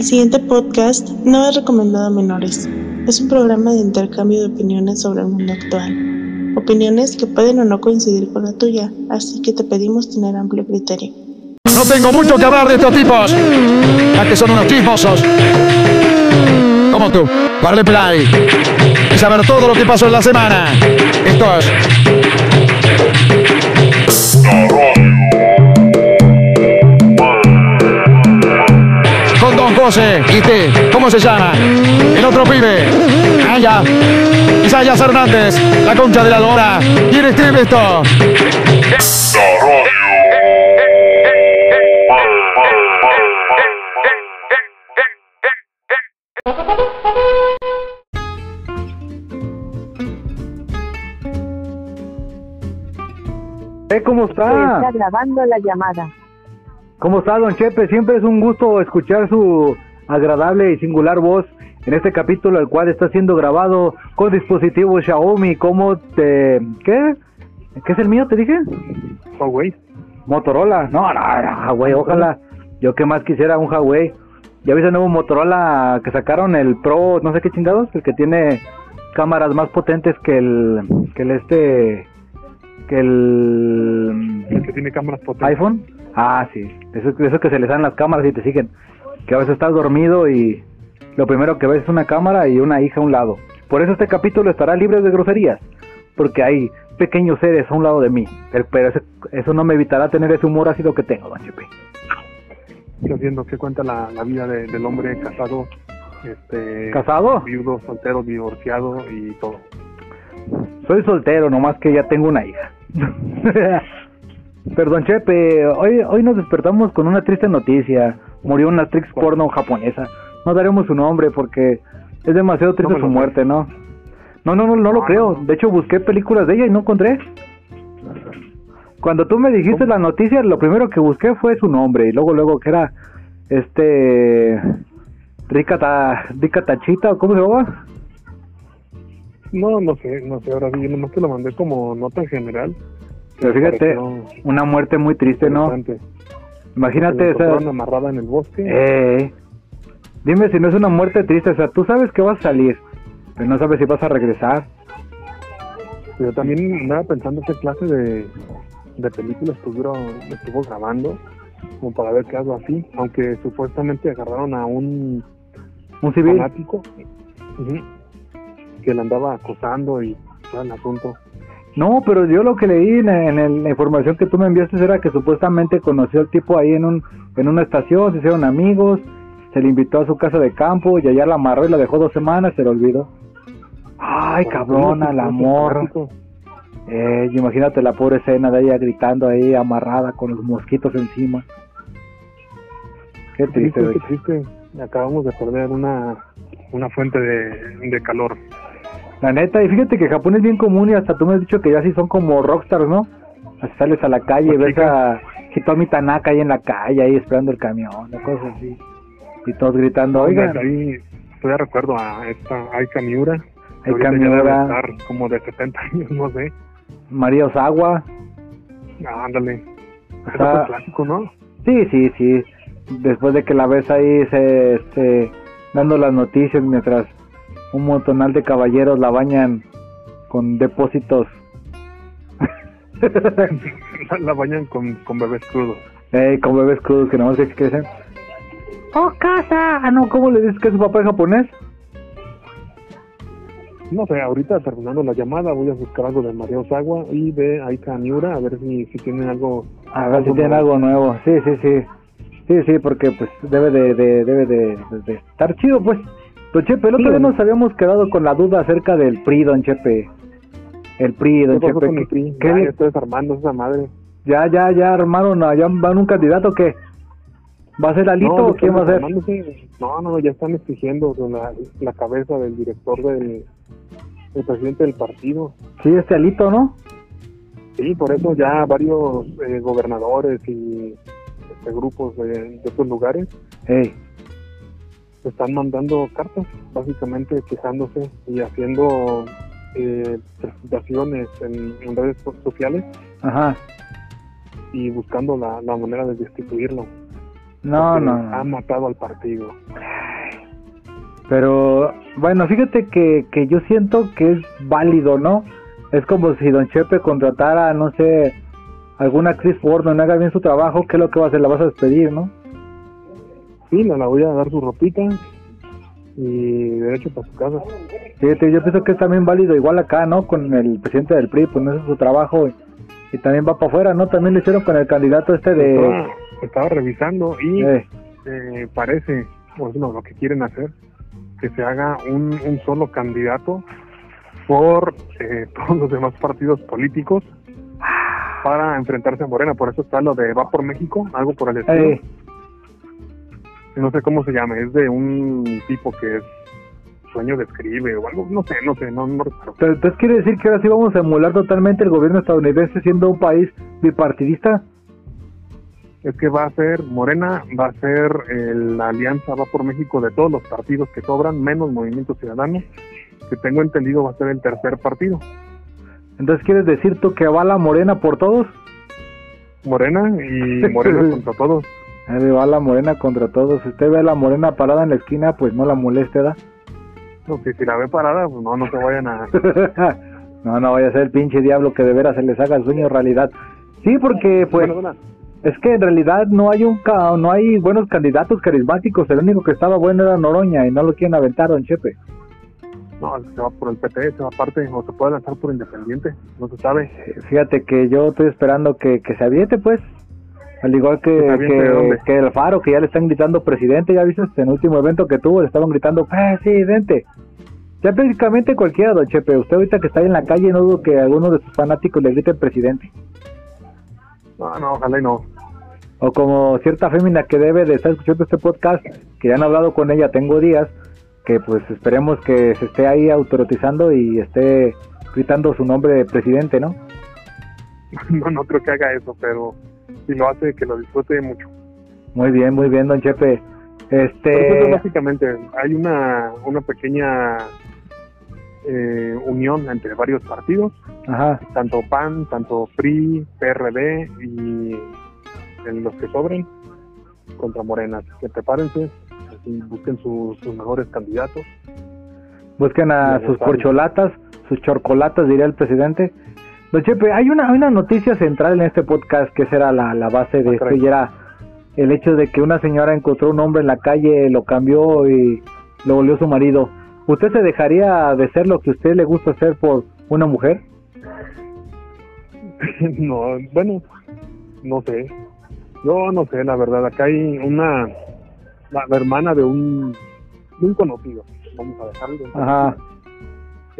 El siguiente podcast no es recomendado a menores. Es un programa de intercambio de opiniones sobre el mundo actual. Opiniones que pueden o no coincidir con la tuya, así que te pedimos tener amplio criterio. No tengo mucho que hablar de estos tipos, ya que son unos chismosos. Como tú, darle play y saber todo lo que pasó en la semana. Esto es con Don José y te, ¿cómo se llama? El otro pibe. Ah, ya. Isayas Hernández, la concha de la lora. ¿Quién escribe esto? Eh, ¿Cómo está? está grabando la llamada. ¿Cómo está, don Chepe? Siempre es un gusto escuchar su agradable y singular voz en este capítulo, el cual está siendo grabado con dispositivos Xiaomi. ¿Cómo te...? ¿Qué? ¿Qué es el mío, te dije? Huawei. Motorola. No, no, no, Huawei, ojalá. Yo que más quisiera un Huawei. ¿Ya viste el nuevo Motorola que sacaron, el Pro, no sé qué chingados? El que tiene cámaras más potentes que el... que el este... que el... El que tiene cámaras potentes. iPhone. Ah, sí. Eso, eso que se les dan las cámaras y te siguen. Que a veces estás dormido y lo primero que ves es una cámara y una hija a un lado. Por eso este capítulo estará libre de groserías. Porque hay pequeños seres a un lado de mí. Pero, ese- eso no me evitará tener ese humor ácido que tengo, don Chepe. Estás viendo que cuenta la, la vida de- del hombre casado, este, ¿Casado? viudo, soltero, divorciado y todo. Soy soltero, nomás que ya tengo una hija. Perdón, Chepe, hoy, hoy nos despertamos con una triste noticia. Murió una actriz porno japonesa. No daremos su nombre porque es demasiado triste No su muerte, ¿no? No, no, no, no lo creo. De hecho, busqué películas de ella y no encontré. Cuando tú me dijiste la noticia, lo primero que busqué fue su nombre y luego, luego que era este Rika, Ta- Rika Tachita cómo se llama. No, no sé, no sé, ahora sí, nomás te lo mandé como nota en general. Pero fíjate, una muerte muy triste, ¿no? Imagínate esa... amarrada en el bosque. Eh, dime si no es una muerte triste, o sea, tú sabes que vas a salir, pero no sabes si vas a regresar. Yo también andaba pensando qué clase de, de películas estuvo, estuvo grabando, como para ver qué algo así, aunque supuestamente agarraron a un Un civil. fanático ujú, que le andaba acosando y todo el asunto. No, pero yo lo que leí en, la información que tú me enviaste era que supuestamente conoció al tipo ahí en un en una estación, se hicieron amigos, se le invitó a su casa de campo y allá la amarró y la dejó dos semanas, se le olvidó. Ay, cabrona, el amor. Eh, imagínate la pobre escena de ella gritando ahí amarrada con los mosquitos encima. Qué triste. qué triste. Acabamos de perder una, una fuente de, de calor. La neta, y fíjate que Japón es bien común y hasta tú me has dicho que ya sí son como rockstars, ¿no? Así sales a la calle y Las ves a Hitomi Tanaka ahí en la calle, ahí esperando el camión, cosas así. Y todos gritando, oigan, Ahí todavía recuerdo a esta Aika Miura. que Aika Miura. estar como de 70 años, no sé. María Osawa. Ah, ándale. O sea, fue clásico, ¿no? Sí, sí, sí. Después de que la ves ahí se, este, dando las noticias mientras un montonal de caballeros la bañan con depósitos. La, bañan con, con bebés crudos. Eh, con bebés crudos que nada más que crecen. ¡Oh, casa! Ah, no, ¿cómo le dices que su papá es japonés? No sé, ahorita terminando la llamada voy a buscar algo de María Osawa y de Aika Miura a ver si, si tienen algo. A ver si tienen nuevo. algo nuevo. Sí, sí, sí. Sí, sí, porque pues debe de, de, debe de, de- de estar chido, pues. Don Chepe, el otro día ¿no? nos habíamos quedado con la duda acerca del PRI, Don Chepe. El PRI, ¿Qué Don Chepe. con el ¿qué- PRI? qué Ya, estoy desarmando esa madre. Ya, ya, ya armaron, ya van un candidato o qué? ¿Va a ser Alito no, o quién va a ser? No, no, ya están exigiendo la, la cabeza del director del, presidente del partido. Sí, este Alito, ¿no? Sí, por eso ya varios eh, gobernadores y este, grupos de, de estos lugares Ey, están mandando cartas, básicamente quejándose y haciendo eh, presentaciones en, en redes so- sociales ajá. y buscando la, la manera de destituirlo. No, no, Ha matado al partido. Pero bueno, fíjate que, que yo siento que es válido, ¿no? Es como si Don Chepe contratara, no sé, alguna actriz porno, no haga bien su trabajo, ¿qué es lo que va a hacer? La vas a despedir, ¿no? Sí, la voy a dar su ropita y derecho para su casa. Yo pienso que es también válido igual acá, ¿no? Con el presidente del PRI, pues no es su trabajo y, y también va para afuera, ¿no? También lo hicieron con el candidato este de... Estaba, estaba revisando y Eh, eh, parece, pues no, lo que quieren hacer, que se haga un, un solo candidato por eh, todos los demás partidos políticos para enfrentarse a Morena. Por eso está lo de Va por México, algo por el estilo. No sé cómo se llama, es de un tipo que es sueño de escribe o algo, no sé, no sé, no, entonces quiere decir que ahora sí vamos a emular totalmente el gobierno estadounidense siendo un país bipartidista. Es que va a ser, Morena va a ser eh, la alianza Va por México de todos los partidos que sobran, menos Movimiento Ciudadano, que tengo entendido va a ser el tercer partido. Entonces quieres decir tú que avala Morena por todos. Morena y Morena contra todos. Eh, va la morena contra todos. Si usted ve a la morena parada en la esquina, pues no la moleste, ¿da? No, que si la ve parada, pues no, no se vayan a... no, no vaya a ser el pinche diablo que de veras se les haga el sueño realidad. Sí, porque pues es que en realidad no hay un ca- no hay buenos candidatos carismáticos. El único que estaba bueno era Noroña y no lo quieren aventar, don Chepe. no, se va por el PT, se va aparte, o se puede lanzar por Independiente, no se sabe. Fíjate que yo estoy esperando que, que se aviente, pues. Al igual que, el Faro, que ya le están gritando presidente, ya viste, en el último evento que tuvo, le estaban gritando presidente. Ya prácticamente cualquiera, don Chepe. Usted ahorita que está ahí en la calle, no dudo que alguno de sus fanáticos le grite presidente. No, no, ojalá y no. O como cierta fémina que debe de estar escuchando este podcast, que ya han hablado con ella, tengo días, que pues esperemos que se esté ahí autorizando y esté gritando su nombre de presidente, ¿no? no, no creo que haga eso, pero si lo hace, que lo disfrute mucho. Muy bien, muy bien, don Chepe. Eso Este, es básicamente, hay una, una pequeña eh, unión entre varios partidos, ajá, tanto PAN, tanto PRI, PRD y los que sobren contra Morena. Que prepárense, busquen sus, sus mejores candidatos. busquen a sus corcholatas, sus chorcolatas, diría el presidente. Don Chepe, hay una, hay una noticia central en este podcast que será la, la base de Ah, esto y era el hecho de que una señora encontró un hombre en la calle, lo cambió y lo volvió su marido. ¿Usted se dejaría de ser lo que a usted le gusta hacer por una mujer? no, bueno, no sé. Yo no sé, la verdad. Acá hay una, la, hermana de un, de un conocido. Vamos a dejarlo. Ajá,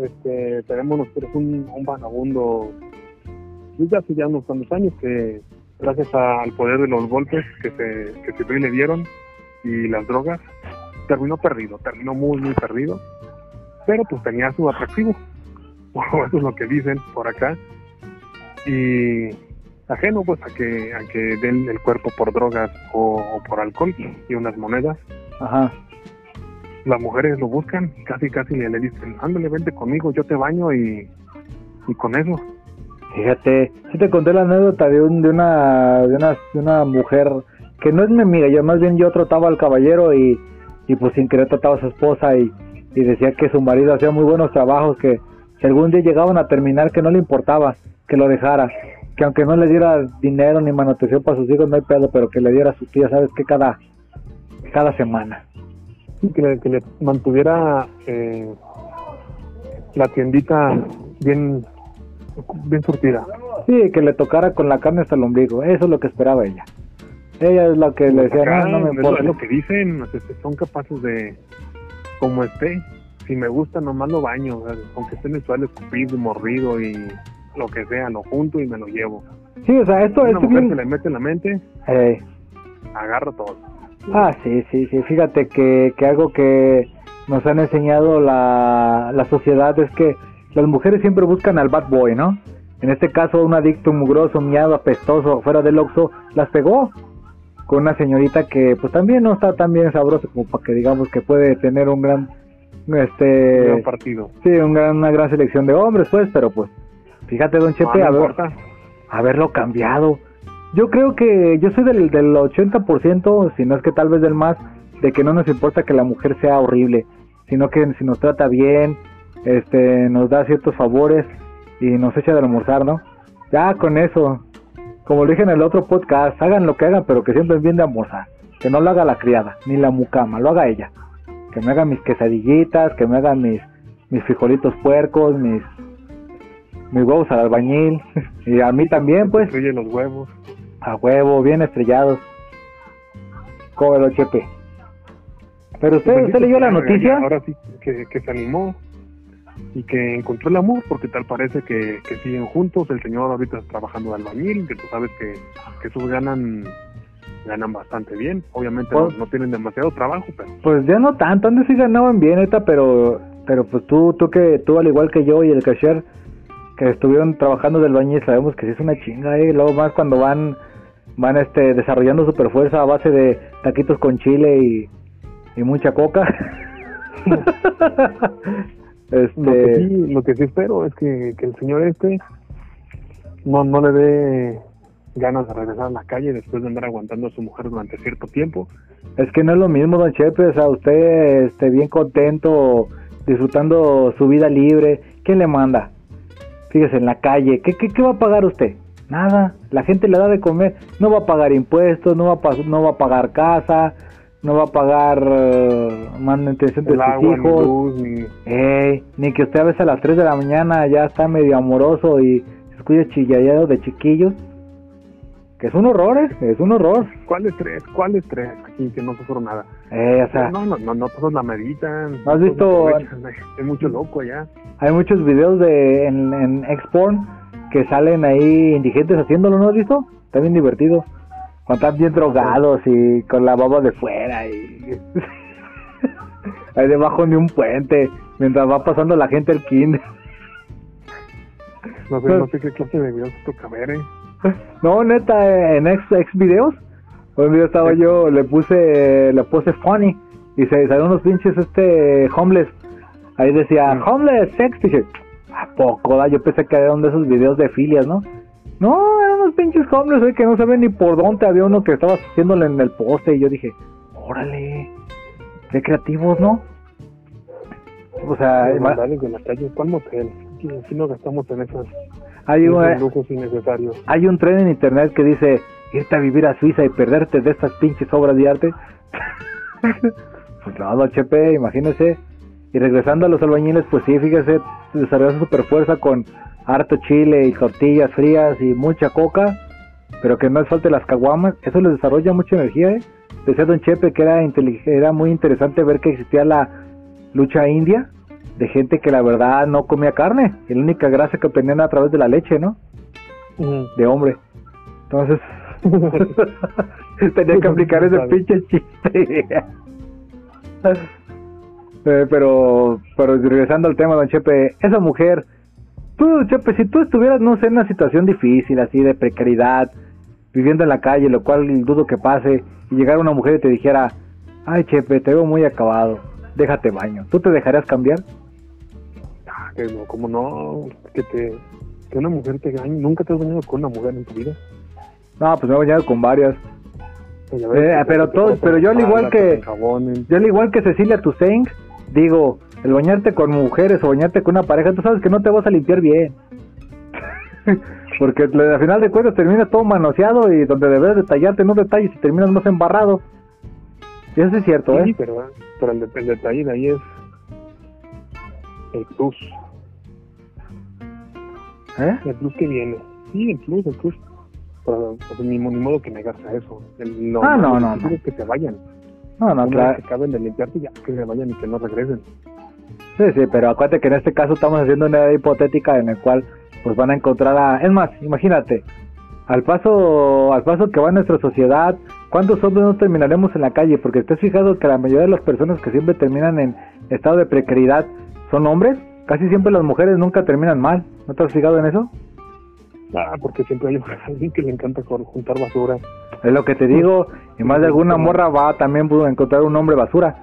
Este, tenemos nosotros un, un vagabundo desde hace ya unos cuantos años que gracias al poder de los golpes que se, que se le dieron y las drogas, terminó perdido, terminó muy, muy perdido. Pero pues tenía su atractivo. Eso es lo que dicen por acá. Y ajeno pues a que, a que den el cuerpo por drogas o, o por alcohol y unas monedas. ajá. Las mujeres lo buscan, casi casi le, le dicen, ándale, vente conmigo, yo te baño y, y con eso. Fíjate, sí te conté la anécdota de, un, de, una, de, una, de una mujer que no es mi amiga, yo más bien yo trataba al caballero y, y pues sin querer trataba a su esposa y, y decía que su marido hacía muy buenos trabajos, que si algún día llegaban a terminar que no le importaba, que lo dejara, que aunque no le diera dinero ni manutención para sus hijos no hay pedo, pero que le diera su tía, sabes que cada, cada semana. Que le, que le mantuviera eh, la tiendita bien, bien surtida. Sí, que le tocara con la carne hasta el ombligo, eso es lo que esperaba ella. Ella es la que le decía, Acá, no, no me es importa. es lo que dicen, que son capaces de, como esté, si me gusta nomás lo baño, aunque esté en el suelo escupido, mordido y lo que sea, lo junto y me lo llevo. Sí, o sea, esto, Una esto mujer bien- se le mete en la mente, Eh, agarra todo. Ah, sí, sí, sí. Fíjate que, que algo que nos han enseñado la, la sociedad es que las mujeres siempre buscan al bad boy, ¿no? En este caso, un adicto mugroso, miado, apestoso, fuera del oxo, las pegó con una señorita que pues también no está tan bien sabrosa como para que digamos que puede tener un gran, Gran este, partido. sí, un gran- una gran selección de hombres, pues, pero pues, fíjate, don No, Chepe, no a ver, importa. haberlo cambiado. Yo creo que yo soy del, del 80%, si no es que tal vez del más, de que no nos importa que la mujer sea horrible. sino que si nos trata bien, este, nos da ciertos favores y nos echa de almorzar, ¿no? Ya con eso, como lo dije en el otro podcast, hagan lo que hagan, pero que siempre bien de almorzar. Que no lo haga la criada, ni la mucama, lo haga ella. Que me haga mis quesadillitas, que me haga mis, mis frijolitos puercos, mis, mis huevos al albañil. y a mí también, pues. Los huevos. A huevo, bien estrellados. El Chepe. Pero usted, usted leyó la noticia. Ahora sí, que, que se animó y que encontró el amor, porque tal parece que, que siguen juntos. El señor ahorita está trabajando de albañil, que tú sabes que, que esos ganan ganan bastante bien. Obviamente no, Pues- no tienen demasiado trabajo, pero Pues ya no tanto, antes sí ganaban bien, neta, pero pero pues tú tú que tú al igual que yo y el cashier que estuvieron trabajando del baño sabemos que sí es una chinga, eh, luego más cuando van van este desarrollando super fuerza a base de taquitos con chile y, y mucha coca. lo que este sí, lo que sí espero es que, que el señor este no, no le dé ganas de regresar a la calle después de andar aguantando a su mujer durante cierto tiempo. Es que no es lo mismo, don Chepe, o sea, usted esté bien contento, disfrutando su vida libre. ¿Quién le manda? Fíjese, en la calle, ¿qué, qué, qué va a pagar usted? Nada, la gente le da de comer, no va a pagar impuestos, no va a, no va a pagar casa, no va a pagar eh, manutención de El sus agua, hijos, luz, ni... Ey, ni que usted a veces a las 3 de la mañana ya está medio amoroso y se escucha chillallado de chiquillos. Que es un horror, ¿eh? es un horror. ¿Cuál estrés? ¿Cuál estrés? Aquí que no sufro nada. Eh, o sea, no, no, no, no todos la meditan. ¿Has visto- aprovechan, Hay mucho loco allá. Hay muchos videos de en, en Xporn que salen ahí indigentes haciéndolo, ¿no has visto? Está bien divertido. Cuando están bien drogados y con la baba de fuera y ahí debajo de un puente mientras va pasando la gente al kinder. No sé, no sé qué clase de videos toca ver, ¿eh? No, neta, en ex, ex videos, un video estaba yo, le puse, le puse funny y se salieron unos pinches este homeless. Ahí decía, Mm. homeless sex, dije, ¿a poco? da? Yo pensé que eran uno de esos videos de filias, ¿no? No, eran unos pinches homeless, eh, que no saben ni por dónde había uno que estaba haciéndole en el poste y yo dije, órale, qué creativos, ¿no? O sea, de la calle. ¿Cuál motel? Aquí no gastamos en hay en un, innecesarios. hay un tren en internet que dice irte a vivir a Suiza y perderte de estas pinches obras de arte. pues no, don Chepe, imagínese. Y regresando a los albañiles, pues sí, fíjese, desarrolló su super fuerza con harto chile y tortillas frías y mucha coca, pero que no les falte las caguamas. Eso les desarrolla mucha energía, ¿eh? Decía don Chepe que era, era muy interesante ver que existía la lucha india de gente que la verdad no comía carne. Y la única grasa que obtenían era a través de la leche, ¿no? de hombre. Entonces, tenía que aplicar ese pinche chiste. Eh, pero, pero regresando al tema, don Chepe, esa mujer, tú, Chepe, si tú estuvieras, no sé, en una situación difícil, así de precariedad, viviendo en la calle, lo cual dudo que pase, y llegara una mujer y te dijera, ay, Chepe, te veo muy acabado, déjate baño, ¿tú te dejarías cambiar? Ah, que no, como no, que te que una mujer te engañe. ¿Nunca te has bañado con una mujer en tu vida? No, pues me he bañado con varias. Ves Eh, pero todo- pero yo al igual que-. Yo al igual que Cecilia Toussaint, digo, el bañarte con mujeres o bañarte con una pareja, tú sabes que no te vas a limpiar bien. Porque al final de cuentas terminas todo manoseado y donde debes detallarte no detalles y terminas más embarrado. Y eso es cierto, Sí, ¿eh? pero, pero el, el detalle de ahí es el plus. ¿Eh? El plus que viene. Sí, el plus, el plus. Pero pues, ni, mo- ni modo que negarse a eso. El, lo, Ah, no, no, no. es que se vayan. No, no, claro. que acaben de limpiarte, ya que se vayan y que no regresen. Sí, sí, pero acuérdate que en este caso estamos haciendo una idea hipotética en el cual pues van a encontrar a... Es más, imagínate, al paso al paso que va nuestra sociedad, ¿cuántos hombres no terminaremos en la calle? Porque has fijado que la mayoría de las personas que siempre terminan en estado de precariedad son hombres, casi siempre las mujeres nunca terminan mal, ¿no te has fijado en eso? Ah, porque siempre hay alguien que le encanta juntar basura. Es lo que te digo, y más de alguna morra va también pudo encontrar un hombre basura,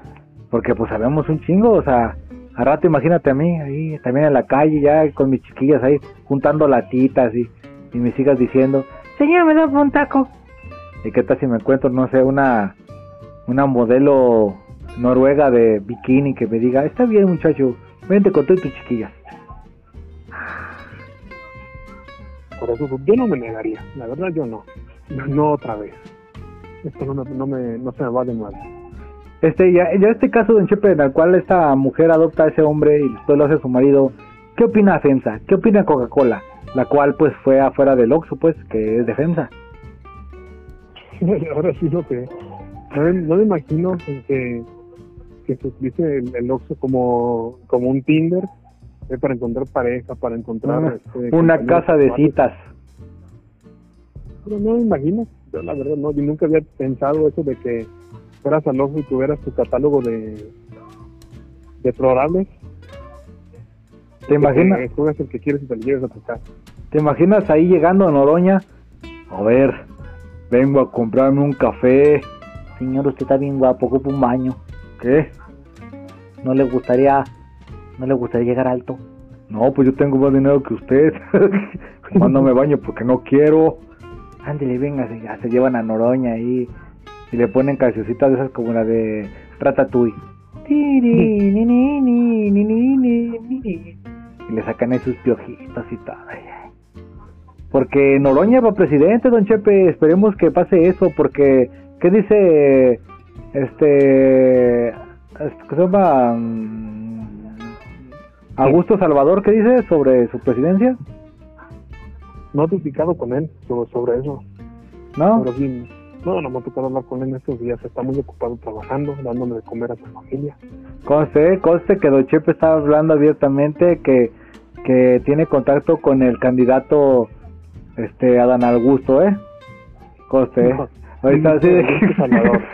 porque pues sabemos un chingo, o sea, a rato imagínate a mí ahí también en la calle ya con mis chiquillas ahí juntando latitas y, y mis hijas diciendo, señor me da un taco. ¿Y qué tal si me encuentro, no sé, una una modelo noruega de bikini que me diga, está bien muchacho, vente con todas tus chiquillas. Por eso yo no me negaría, la verdad yo no. No otra vez. Esto no, me, no, me, no se me va de nuevo. Este, ya, ya este caso, don Chepe, en el cual esta mujer adopta a ese hombre y después lo hace su marido, ¿qué opina FEMSA? ¿Qué opina Coca-Cola? La cual pues fue afuera del Oxxo, pues, que es de FEMSA. Ahora sí lo que... No, me- no me imagino que, que se utilice el, el Oxxo como, como un Tinder eh, para encontrar pareja, para encontrar... Una, este, una casa de citas. Pero no me imagino, yo la verdad no, yo nunca había pensado eso de que fueras al ojo y tuvieras tu catálogo de de programas. ¿Te imaginas? El que quieres y te lo lleves a tu casa. ¿Te imaginas ahí llegando a Noroña? A ver, vengo a comprarme un café. Señor, usted está bien guapo, ocupa un baño. ¿Qué? ¿No le gustaría, no le gustaría llegar alto? No, pues yo tengo más dinero que usted. Más no me baño porque no quiero. Ándale, venga, ya se llevan a Noroña ahí y le ponen cancioncitas de esas como la de Ratatouille. Y le sacan ahí sus piojitos y todo. Porque Noroña va presidente, don Chepe. Esperemos que pase eso. Porque, ¿qué dice este. este, ¿Qué se llama? Augusto Salvador, ¿qué dice sobre su presidencia? No he platicado con él sobre, eso. ¿No? Pero sí, no, no me ha tocado hablar con él en estos días. Está muy ocupado trabajando, dándome de comer a su familia. Conste, conste que Don Chepe estaba hablando abiertamente que, que tiene contacto con el candidato este Adán Augusto, ¿eh? Conste, ¿eh? No, Ahorita así de Salvador.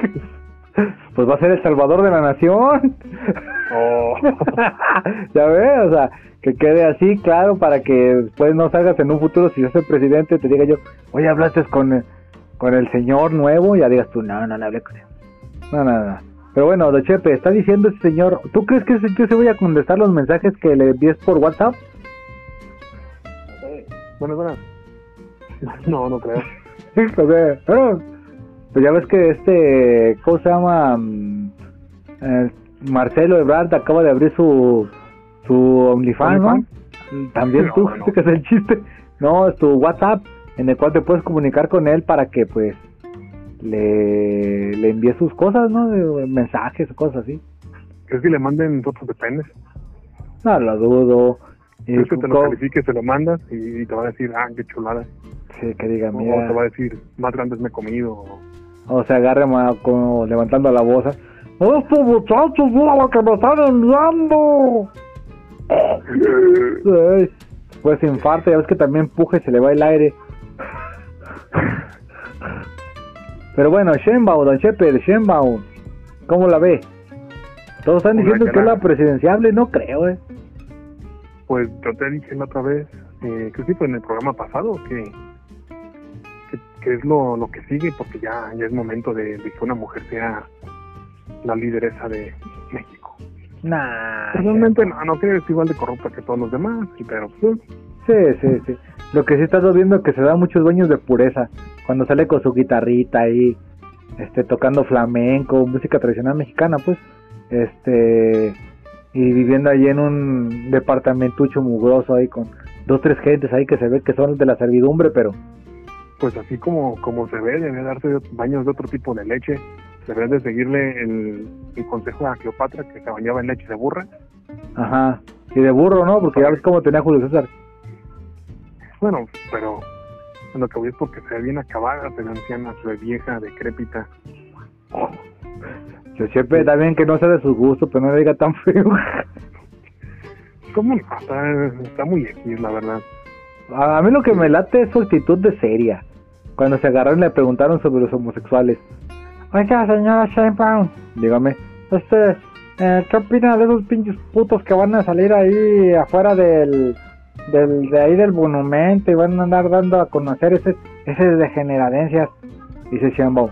Pues va a ser el salvador de la nación. Oh. ya ves, o sea, que quede así, claro, para que después no salgas en un futuro, si yo soy presidente, te diga yo, oye, hablaste con, el- con el señor nuevo, y ya digas tú, no, no, no hablé con él. No, no, no. Pero bueno, Don Chepe, está diciendo ese señor, ¿tú crees que ese tío se vaya a contestar los mensajes que le envíes por WhatsApp? Bueno, bueno. No, no creo. o sea, pero, pues ya ves que este, ¿cómo se llama? Mm, eh, Marcelo Ebrard acaba de abrir su, su OnlyFans, ¿no? También No, tú, no. que es el chiste. No, es tu WhatsApp, en el cual te puedes comunicar con él para que, pues, le, le envíes sus cosas, ¿no? Mensajes o cosas así. ¿Crees que le manden fotos de penes? No lo dudo. ¿Crees que te lo califiques, se lo mandas y, te va a decir, ah, qué chulada? sí, que diga, O mira. te va a decir, más grandes me he comido. o- O se agarre ma- como levantando la voz. Estos muchachos, mira lo que me están enviando. Ay, Pues se infarta, ya ves que también y se le va el aire. Pero bueno, Shenbao, don Chepe, de Shenbao, ¿cómo la ve? Todos están diciendo que es la- presidenciable, no creo, eh. Pues yo te dije la otra vez, eh, que fue en el programa pasado, que, que, que es lo, lo que sigue, porque ya, ya es momento de, de que una mujer sea la lideresa de México. Nah. No, no creo que es igual de corrupta que todos los demás, pero pues, Sí, sí, sí. Lo que sí estás viendo es que se da muchos dueños de pureza. Cuando sale con su guitarrita ahí, este, tocando flamenco, música tradicional mexicana, pues, este, y viviendo allí en un departamentucho mugroso ahí con dos, tres gentes ahí que se ve que son de la servidumbre, pero, pues así como, como se ve, debe darse baños de otro tipo de leche. Deberías de seguirle el, el consejo a Cleopatra que se bañaba en leche de burra. ajá, y de burro, ¿no? Porque ya ves cómo tenía Julio César. Bueno, pero en lo que voy es porque se ve bien acabada, se ve anciana, se ve vieja, decrépita. Yo siempre también que no sea de su gusto, pero no le diga tan feo. ¿Cómo no? Está, está muy X, la verdad. A mí lo que me late es su actitud de seria. Cuando se agarraron y le preguntaron sobre los homosexuales. Oiga, señora Sheinbaum, dígame, este, eh, ¿qué opina de esos pinches putos que van a salir ahí afuera del, del de ahí del monumento y van a andar dando a conocer ese, esas degeneradencias? Dice Sheinbaum,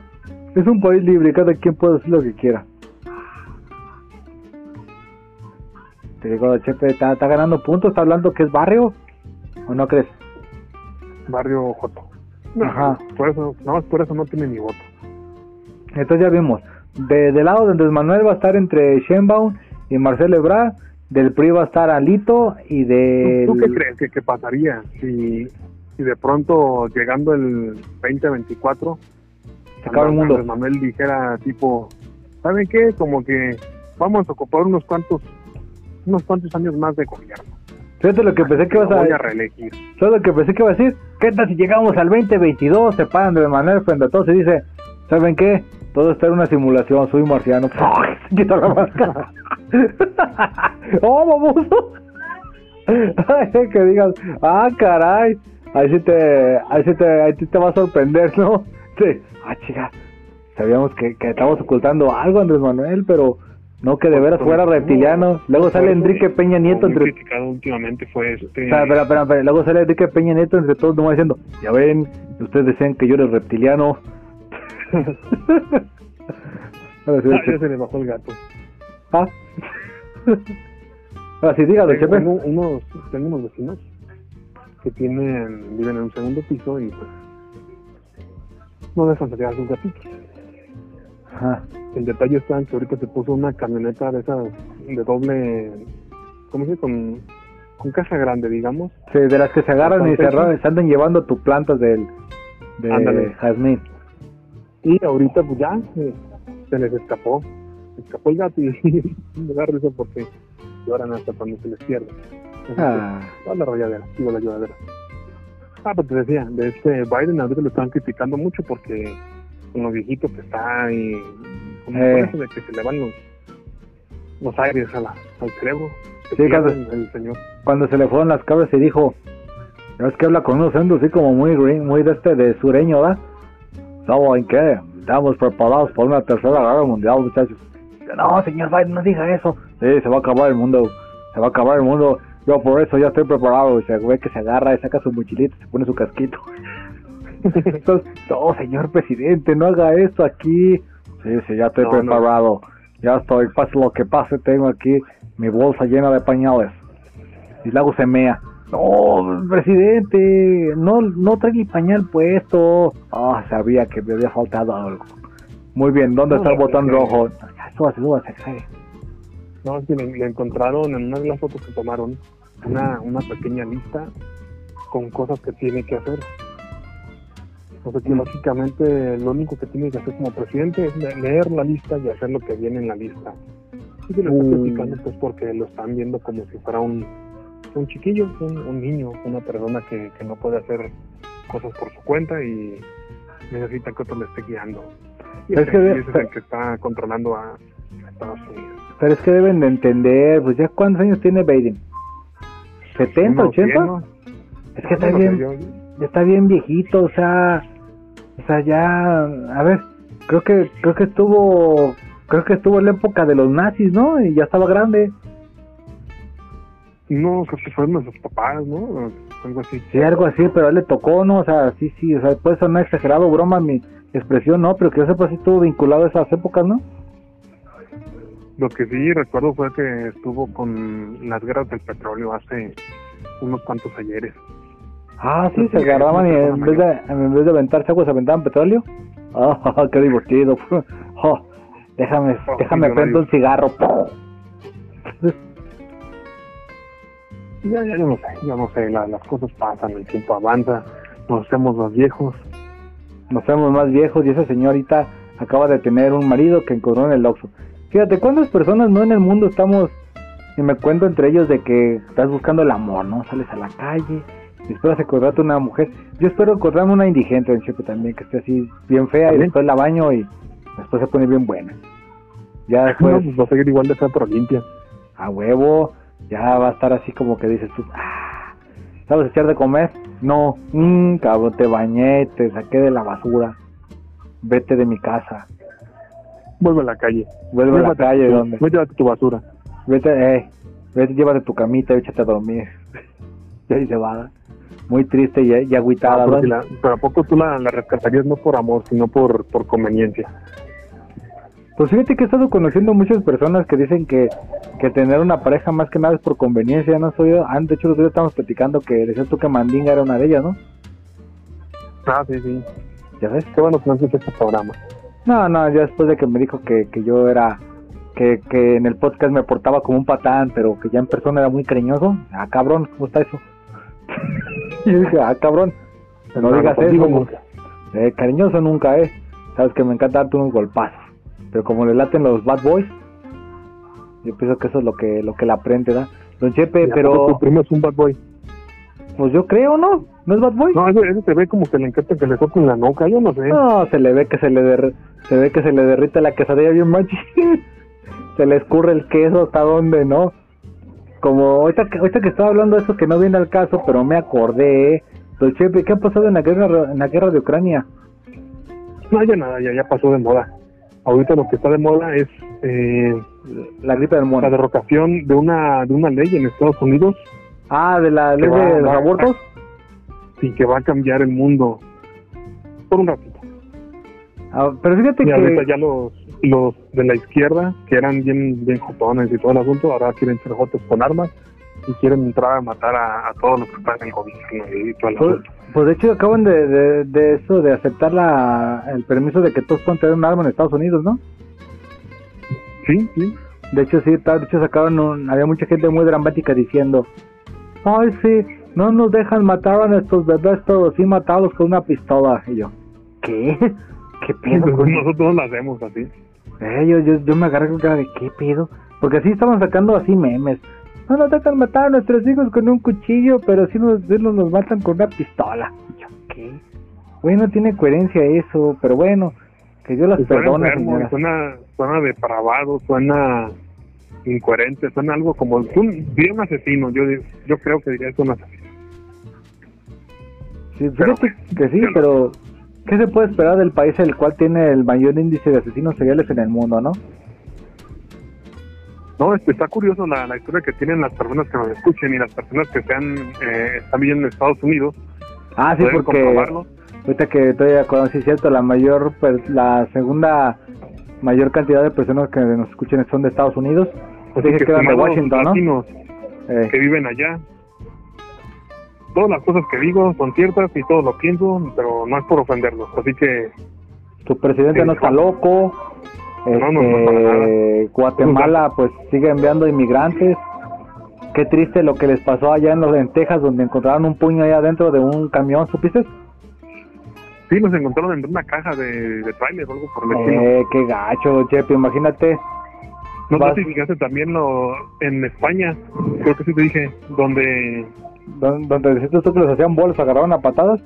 es un país libre, cada quien puede hacer lo que quiera. Te digo, Chepe, está, está ganando puntos, está hablando que es barrio, ¿o no crees? Barrio Joto. No, Ajá. Por eso, no, por eso no tiene ni voto. Entonces ya vimos, de, del lado de Andrés Manuel va a estar entre Sheinbaum y Marcelo Ebrard, del PRI va a estar Alito y de... ¿Tú, tú qué crees que, que pasaría si, si de pronto llegando el 2024 Se acaba el mundo. Andrés Manuel dijera tipo, ¿saben qué? Como que vamos a ocupar unos cuantos unos cuantos años más de gobierno. Fíjate lo que pensé que ibas a voy a reelegir. ¿Sabes lo que pensé que iba a decir? ¿Qué tal si llegamos al 2022? Se para Andrés Manuel frente a todos y dice, ¿saben qué? Todo está en una simulación, soy marciano. Quita la máscara. ¡Oh, baboso! Ay, que digas, ah, caray. Ahí sí te, ahí sí te, ahí sí te va a sorprender, ¿no? Sí. Ah, chica, sabíamos que, que estábamos ocultando algo, Andrés Manuel, pero no que de veras fuera reptiliano. Luego sale Enrique Peña Nieto entre... criticado últimamente fue este... Espera, espera, espera, espera. Luego sale Enrique Peña Nieto entre todos nomás diciendo, ya ven, ustedes decían que yo era reptiliano. Ahora sí, Ah, ya se le bajó el gato. ah. Ahora sí, dígalo, Tengo, tengo unos, tengo unos vecinos que tienen, viven en un segundo piso y pues no dejan salir a sus gatitos. Ajá. El detalle está en que ahorita se puso una camioneta de esas de doble, ¿cómo se dice? Con, con caja grande, digamos. Sí, de las que se agarran y se, arran- se andan llevando tu plantas del, de Ándale. jazmín. Y ahorita pues ya eh, se les escapó. Se escapó el gato y me da risa porque lloran hasta cuando se les pierde. Ah. Toda la rayadera, digo la lloradera. Ah, pues te decía, de este Biden ahorita lo están criticando mucho porque con lo viejito que está y como Eh. eso de que se le van los, los aires a la, al cerebro. Sí, cuando- el señor. Cuando se le fueron las cabras y dijo, "Ya es que habla con unos acentos así como muy green, muy de este, de sureño, ¿verdad? ¿Saben qué? Estamos preparados para una tercera guerra mundial, muchachos. No, señor Biden, no diga eso. Sí, se va a acabar el mundo. Se va a acabar el mundo. Yo por eso ya estoy preparado. Y se ve que se agarra y saca su mochilita, se pone su casquito. Entonces, no, señor presidente, no haga esto aquí. Sí, sí, ya estoy No, no. preparado. Ya estoy, pase lo que pase, tengo aquí mi bolsa llena de pañales. Y luego se mea. No, presidente, no, no trae el pañal puesto. Ah, sabía que me había faltado algo. Muy bien, ¿dónde No, está el botón que- rojo? Súbase, súbase, súbase. No, es que le, le encontraron en una de las fotos que tomaron una, una pequeña lista con cosas que tiene que hacer. O sea que Mm. básicamente lo único que tiene que hacer como presidente es le- leer la lista y hacer lo que viene en la lista. Y se lo está Mm. criticando pues porque lo están viendo como si fuera un, un chiquillo, un, un niño, una persona que, que no puede hacer cosas por su cuenta y necesita que otro le esté guiando. Y Es ese, que de- y ese es el que está controlando a Estados Unidos. Pero es que deben de entender, pues ya cuántos años tiene Biden. ¿70, Unos 80? 100, ¿no? Es que está No, no bien, yo- ya está bien viejito, o sea, o sea, ya, a ver, creo que, creo que estuvo, creo que estuvo en la época de los nazis, ¿no? Y ya estaba grande. No, creo que fueron nuestros papás, ¿no? Algo así. Sí, algo así, pero a él le tocó, ¿no? O sea, sí, sí, o sea, puede sonar exagerado, broma mi expresión, ¿no? Pero que yo sepa si estuvo vinculado a esas épocas, ¿no? Lo que sí recuerdo fue que estuvo con las guerras del petróleo hace unos cuantos ayeres. Ah, sí, se agarraban y en vez de, en vez de aventarse agua se aventaban petróleo. Ah, qué divertido. Oh, déjame, Oh, déjame millonarios. prendo un cigarro. Ya, ya, no sé, yo no sé, la- las cosas pasan, el tiempo avanza, nos hacemos más viejos. Nos vemos más viejos y esa señorita acaba de tener un marido que encontró en el Oxxo. Fíjate, ¿cuántas personas no en el mundo estamos, y me cuento entre ellos de que estás buscando el amor, ¿no? Sales a la calle y esperas encontrarte una mujer. Yo espero encontrarme una indigente, en Chepe, también, que esté así bien fea y después la baño y después se pone bien buena. Ya No, después, pues va a seguir igual de fea pero limpia. a huevo, ya va a estar así como que dices tú, ah, ¿sabes echar de comer? No, mmm, cabrón, te bañé, te saqué de la basura, vete de mi casa, Vuelve a la calle. vuelve a la calle, tu- donde, Llévate tu basura. vete, eh, vete, llévate tu camita y échate a dormir, y ahí se va, muy triste y, y agüitada, Ah, pero, ¿no? si la- pero a poco tú la, la rescatarías no por amor, sino por, por conveniencia. Pues fíjate que he estado conociendo muchas personas que dicen que, que tener una pareja más que nada es por conveniencia, ¿no? Soy de hecho, los días estamos platicando que decías tú que Mandinga era una de ellas, ¿no? Ah, sí, sí. ¿Ya ves? Qué bueno que no haces este programa. No, no, ya después de que me dijo que, que yo era, que, que en el podcast me portaba como un patán, pero que ya en persona era muy cariñoso. Ah, cabrón, ¿cómo está eso? y dije, ah, cabrón, no, No, digas no, eso. nunca. Eh, cariñoso nunca, eh. Sabes que me encanta darte unos golpazos. Pero como le laten los bad boys, yo pienso que eso es lo que, lo que la aprende, ¿da? Don Chepe, ¿Y a poco pero, Tu primo es un bad boy. pues yo creo, ¿no? ¿No es bad boy? No, ese, ese se ve como que le encanta que le toquen la nuca, yo no sé. No, se le ve que se le derr- se ve que se le derrite la quesadilla bien machi. se le escurre el queso hasta donde, ¿no? Como ahorita que, ahorita que estaba hablando de eso que no viene al caso, pero me acordé. Don Chepe, ¿qué ha pasado en la guerra en la guerra de Ucrania? No, ya nada, ya, ya pasó de moda. Ahorita lo que está de moda es eh, La gripe del la derrocación de una de una ley en Estados Unidos Ah, de la ley va- de los abortos. y que va a cambiar el mundo por un ratito. Ah, pero fíjate Y ahorita que ya los los de la izquierda, que eran bien bien jotones y todo el asunto, ahora quieren ser jotos con armas y quieren entrar a matar a, a todos los que están en el gobierno y pues, pues de hecho acaban de, de, de eso de aceptar la, el permiso de que todos puedan tener un arma en Estados Unidos, ¿no? Sí, sí. De hecho, sí, tal- de hecho sacaron un- había mucha gente muy dramática diciendo, ay, sí, no nos dejan matar a nuestros bebés todos, sí matados con una pistola. Y yo, ¿qué? ¿Qué pedo? con- Nosotros lo hacemos así. Eh, yo, yo, yo me cara de, ¿qué pedo? Porque así estaban sacando así memes. No nos dejan matar a nuestros hijos con un cuchillo, pero sí nos, nos, nos matan con una pistola. Y yo, ¿qué? Güey, no tiene coherencia eso, pero bueno, que Dios las suena perdone, enfermo, suena, suena depravado, suena incoherente, suena algo como un, diría un asesino, yo yo creo que diría es un asesino. Sí, Pero- fíjate que sí, pero ¿qué se puede esperar del país el cual tiene el mayor índice de asesinos seriales en el mundo, no? No, este, está curioso la, la historia que tienen las personas que nos escuchen y las personas que sean, eh, están viviendo en Estados Unidos. Ah, sí, porque comprobarlo. ahorita que estoy acordando, sí es cierto, la mayor, per- la segunda mayor cantidad de personas que nos escuchen son de Estados Unidos. Así Dije que que eran de Washington, ¿no? latinos Eh, que viven allá, todas las cosas que digo son ciertas y todo lo pienso, pero no es por ofenderlos. Así que su presidente Sí, no está loco. No, no, no, Este, nada. Guatemala pues sigue enviando inmigrantes. Qué triste lo que les pasó allá en, los, en Texas donde encontraron un puño allá adentro de un camión, ¿supiste? sí, nos encontraron en una caja de, de trailer o algo por el estilo. Eh, qué gacho, Chepe, imagínate. No vas- fijaste también lo, en España, creo que sí te dije, donde... Don- Donde deciste tú que los hacían bolas, agarraron a patadas.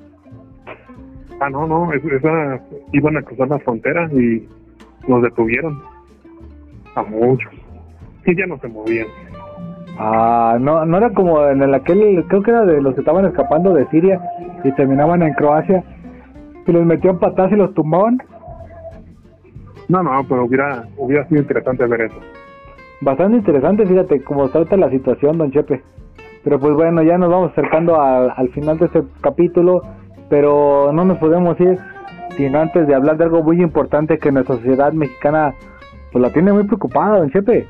Ah, no, no, esa, iban a cruzar la frontera y los detuvieron. A muchos. Y ya no se movían. Ah, no, no era como en el aquel, creo que era de los que estaban escapando de Siria y terminaban en Croacia y les metían patadas y los tumbaban. No, no, pero hubiera, hubiera sido interesante ver eso. Bastante interesante, fíjate cómo trata la situación, don Chepe. Pero pues bueno, ya nos vamos acercando al, al final de este capítulo, pero no nos podemos ir sin antes de hablar de algo muy importante que nuestra sociedad mexicana pues la tiene muy preocupada, don Chepe.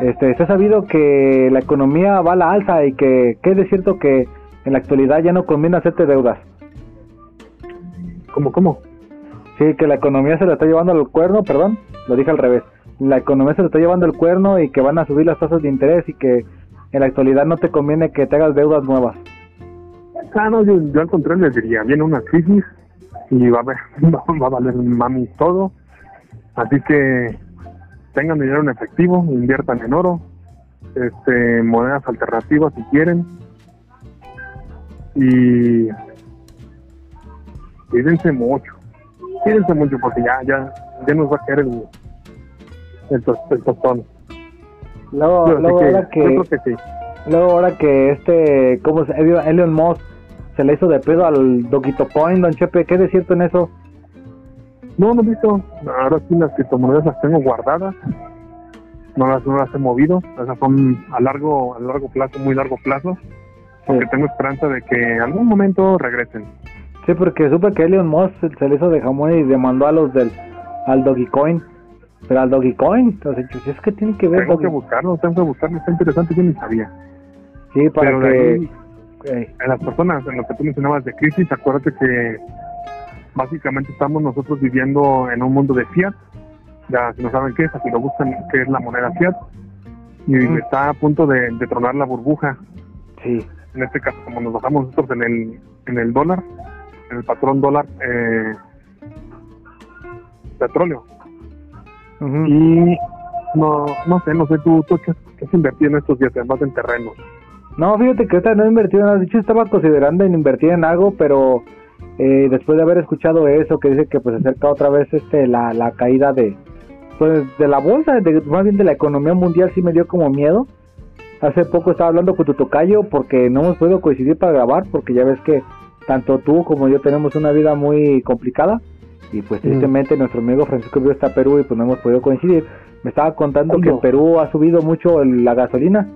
Este, se ha sabido que la economía va a la alza y que, que es cierto que en la actualidad ya no conviene hacerte deudas. ¿Cómo, cómo? Sí, que la economía se la está llevando al cuerno, perdón, lo dije al revés. La economía se la está llevando al cuerno y que van a subir las tasas de interés y que en la actualidad no te conviene que te hagas deudas nuevas. Ah, no, yo, yo al contrario les diría, viene una crisis y va a, ver, va, a valer mami todo. Así que tengan dinero en efectivo, inviertan en oro, este, monedas alternativas si quieren. Y cuídense mucho, cuídense mucho porque ya, ya, ya nos va a caer el, el, el tostón. Luego, luego que ahora que, sí. luego ahora que este, ¿cómo se Elon Musk se le hizo de pedo al Doquito Coin, don Chepe, ¿qué de cierto en eso? No, no visto. Ahora sí las criptomonedas las tengo guardadas. No las, no las he movido. Esas son a largo, a largo plazo, muy largo plazo. Porque Sí. tengo esperanza de que en algún momento regresen. Sí, porque supe que Elon Musk se, le hizo de jamón y demandó a los del al Dogecoin. Pero al Dogecoin, entonces es que tiene que ver Tengo que buscarlo, tengo que buscarlo. Está interesante, yo ni sabía. Sí, para Pero que eh, en las personas, en lo que tú mencionabas de crisis, acuérdate que básicamente estamos nosotros viviendo en un mundo de fiat. Ya si no saben qué es, así lo buscan, qué es la moneda fiat. Y está a punto de, de tronar la burbuja. Sí. En este caso, como nos bajamos nosotros en el, en el dólar, en el patrón dólar eh, petróleo. Y no, no sé, no sé, tú, tú qué, qué has invertido en estos días, además en terrenos. No, fíjate que ahorita no he invertido en nada. De hecho, estaba considerando en invertir en algo, pero eh, después de haber escuchado eso, que dice que pues se acerca otra vez este la, la caída de pues de la bolsa, de, más bien de la economía mundial, sí me dio como miedo. Hace poco estaba hablando con tu tocayo porque no hemos podido coincidir para grabar, porque ya ves que tanto tú como yo tenemos una vida muy complicada. Y pues tristemente nuestro amigo Francisco vio hasta Perú y pues no hemos podido coincidir. Me estaba contando que en Perú ha subido mucho el- la gasolina.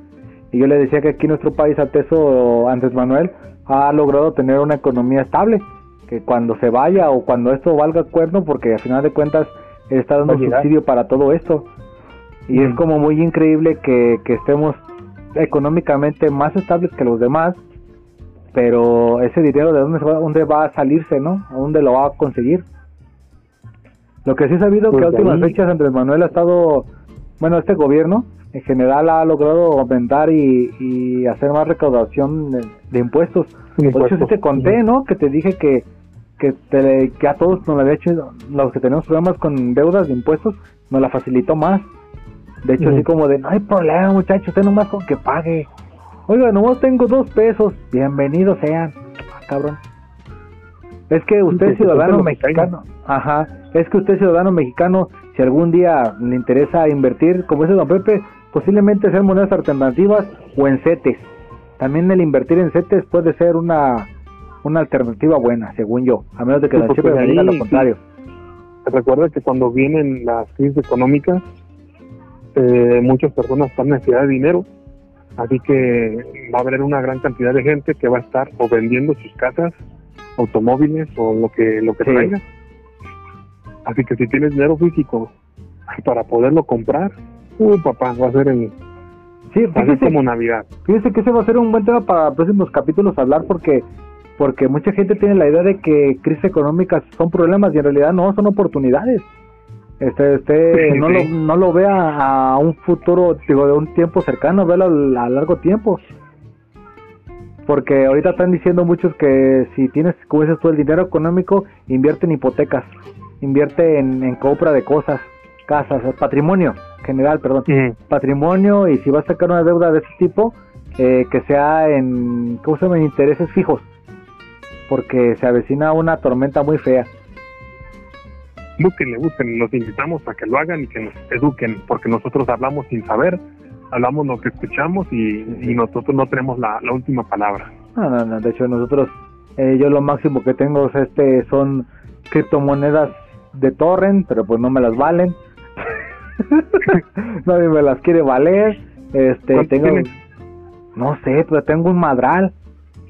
Y yo le decía que aquí nuestro país, Anteso Andrés Manuel, ha logrado tener una economía estable. Que cuando se vaya o cuando esto valga cuerno, porque al final de cuentas está dando a subsidio para todo esto. Y es Mm. como muy increíble que, que estemos económicamente más estables que los demás. Pero ese dinero, ¿de dónde, se va, dónde va a salirse, no? ¿A dónde lo va a conseguir? Lo que sí he sabido Pues que a de últimas ahí- fechas Andrés Manuel ha estado, bueno, este gobierno en general ha logrado aumentar y, y hacer más recaudación de, de impuestos. Por eso sí te conté, ¿no? Que te dije que que, te- que a todos nos lo había hecho, los que tenemos problemas con deudas de impuestos, nos la facilitó más. De hecho, así como de, no hay problema, muchachos, usted nomás con que pague. Oiga, nomás tengo dos pesos, bienvenidos sean. Ah, cabrón. Es que usted es ciudadano mexicano. Ajá. Es que usted es ciudadano mexicano. Si algún día le interesa invertir, como dice don Pepe, posiblemente sean monedas alternativas o en CETES. También el invertir en CETES puede ser una, una alternativa buena, según yo. A menos de que Sí, don porque Chepe me de diga ahí, lo contrario. Recuerda que cuando vienen las crisis económicas, eh, muchas personas están en necesidad de dinero, así que va a haber una gran cantidad de gente que va a estar o vendiendo sus casas, automóviles o lo que lo que Sí. traiga. Así que si tienes dinero físico para poderlo comprar, uy papá, va a ser el Sí, va a ser fíjese, como Navidad. Fíjese que ese va a ser un buen tema para próximos capítulos hablar porque porque mucha gente tiene la idea de que crisis económicas son problemas y en realidad no, son oportunidades. Este, este Sí, no, sí. Lo, no lo vea a un futuro, digo, de un tiempo cercano, véalo a largo tiempo. Porque ahorita están diciendo muchos que si tienes, como dices tú, el dinero económico, invierte en hipotecas, invierte en, en compra de cosas, casas, patrimonio general, perdón patrimonio y si vas a sacar una deuda de ese tipo, eh, que sea en, ¿cómo se llama? En intereses fijos, porque se avecina una tormenta muy fea. Búsquenle, búsquenle, los invitamos a que lo hagan y que nos eduquen, porque nosotros hablamos sin saber, hablamos lo que escuchamos y, y nosotros no tenemos la, la última palabra. No, no, no, de hecho nosotros, eh, yo lo máximo que tengo es este, son criptomonedas de torrent, pero pues no me las valen. Nadie me las quiere valer. Este, ¿Cuánto tengo, tienes? no sé, pero tengo un madral.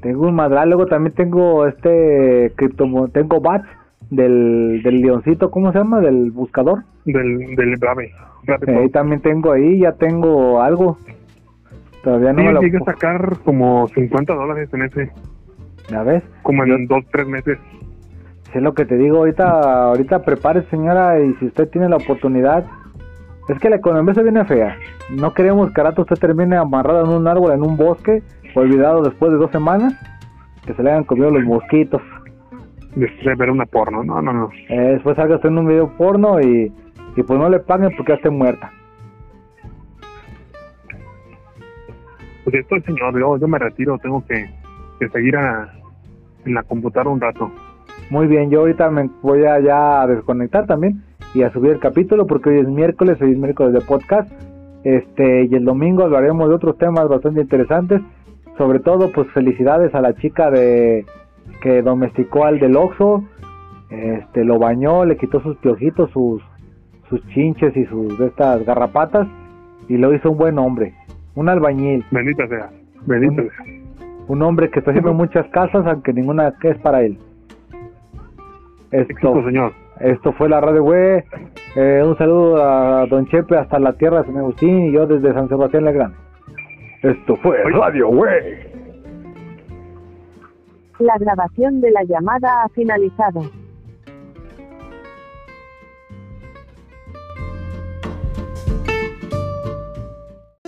Tengo un madral, luego también tengo este criptomo, tengo bats del, del leoncito, ¿cómo se llama? Del buscador. Del, del Brave. Brave también tengo ahí, ya tengo algo. Todavía no Sí, me lo llegué a sacar como 50 dólares en ese, ¿Ya ves? como en dos, tres meses. Sí, es lo que te digo, ahorita, ahorita prepare señora y si usted tiene la oportunidad, es que la economía se viene fea. No queremos que rato usted termine amarrado en un árbol, en un bosque, olvidado después de dos semanas, que se le hayan comido los mosquitos. Después de ver una porno. No, no, no. Eh, después salga usted en un video porno y, y pues no le paguen porque ya esté muerta. Pues esto, señor, yo, yo me retiro, tengo que, que seguir a, en la computadora un rato. Muy bien, yo ahorita me voy a ya desconectar también y a subir el capítulo porque hoy es miércoles, hoy es miércoles de podcast. Este, y el domingo hablaremos de otros temas bastante interesantes. Sobre todo, pues felicidades a la chica de que domesticó al del Oxxo. Este, lo bañó, le quitó sus piojitos, sus sus chinches y sus de estas garrapatas y lo hizo un buen hombre, un albañil, Bendita sea. Bendita sea. un hombre que está haciendo muchas casas aunque ninguna es para él. Esto, señor. Esto fue la radio güey. Eh, un saludo a Don Chepe hasta la tierra de San Agustín y yo desde San Sebastián Legrand. Esto fue. Radio Güey. La grabación de la llamada ha finalizado.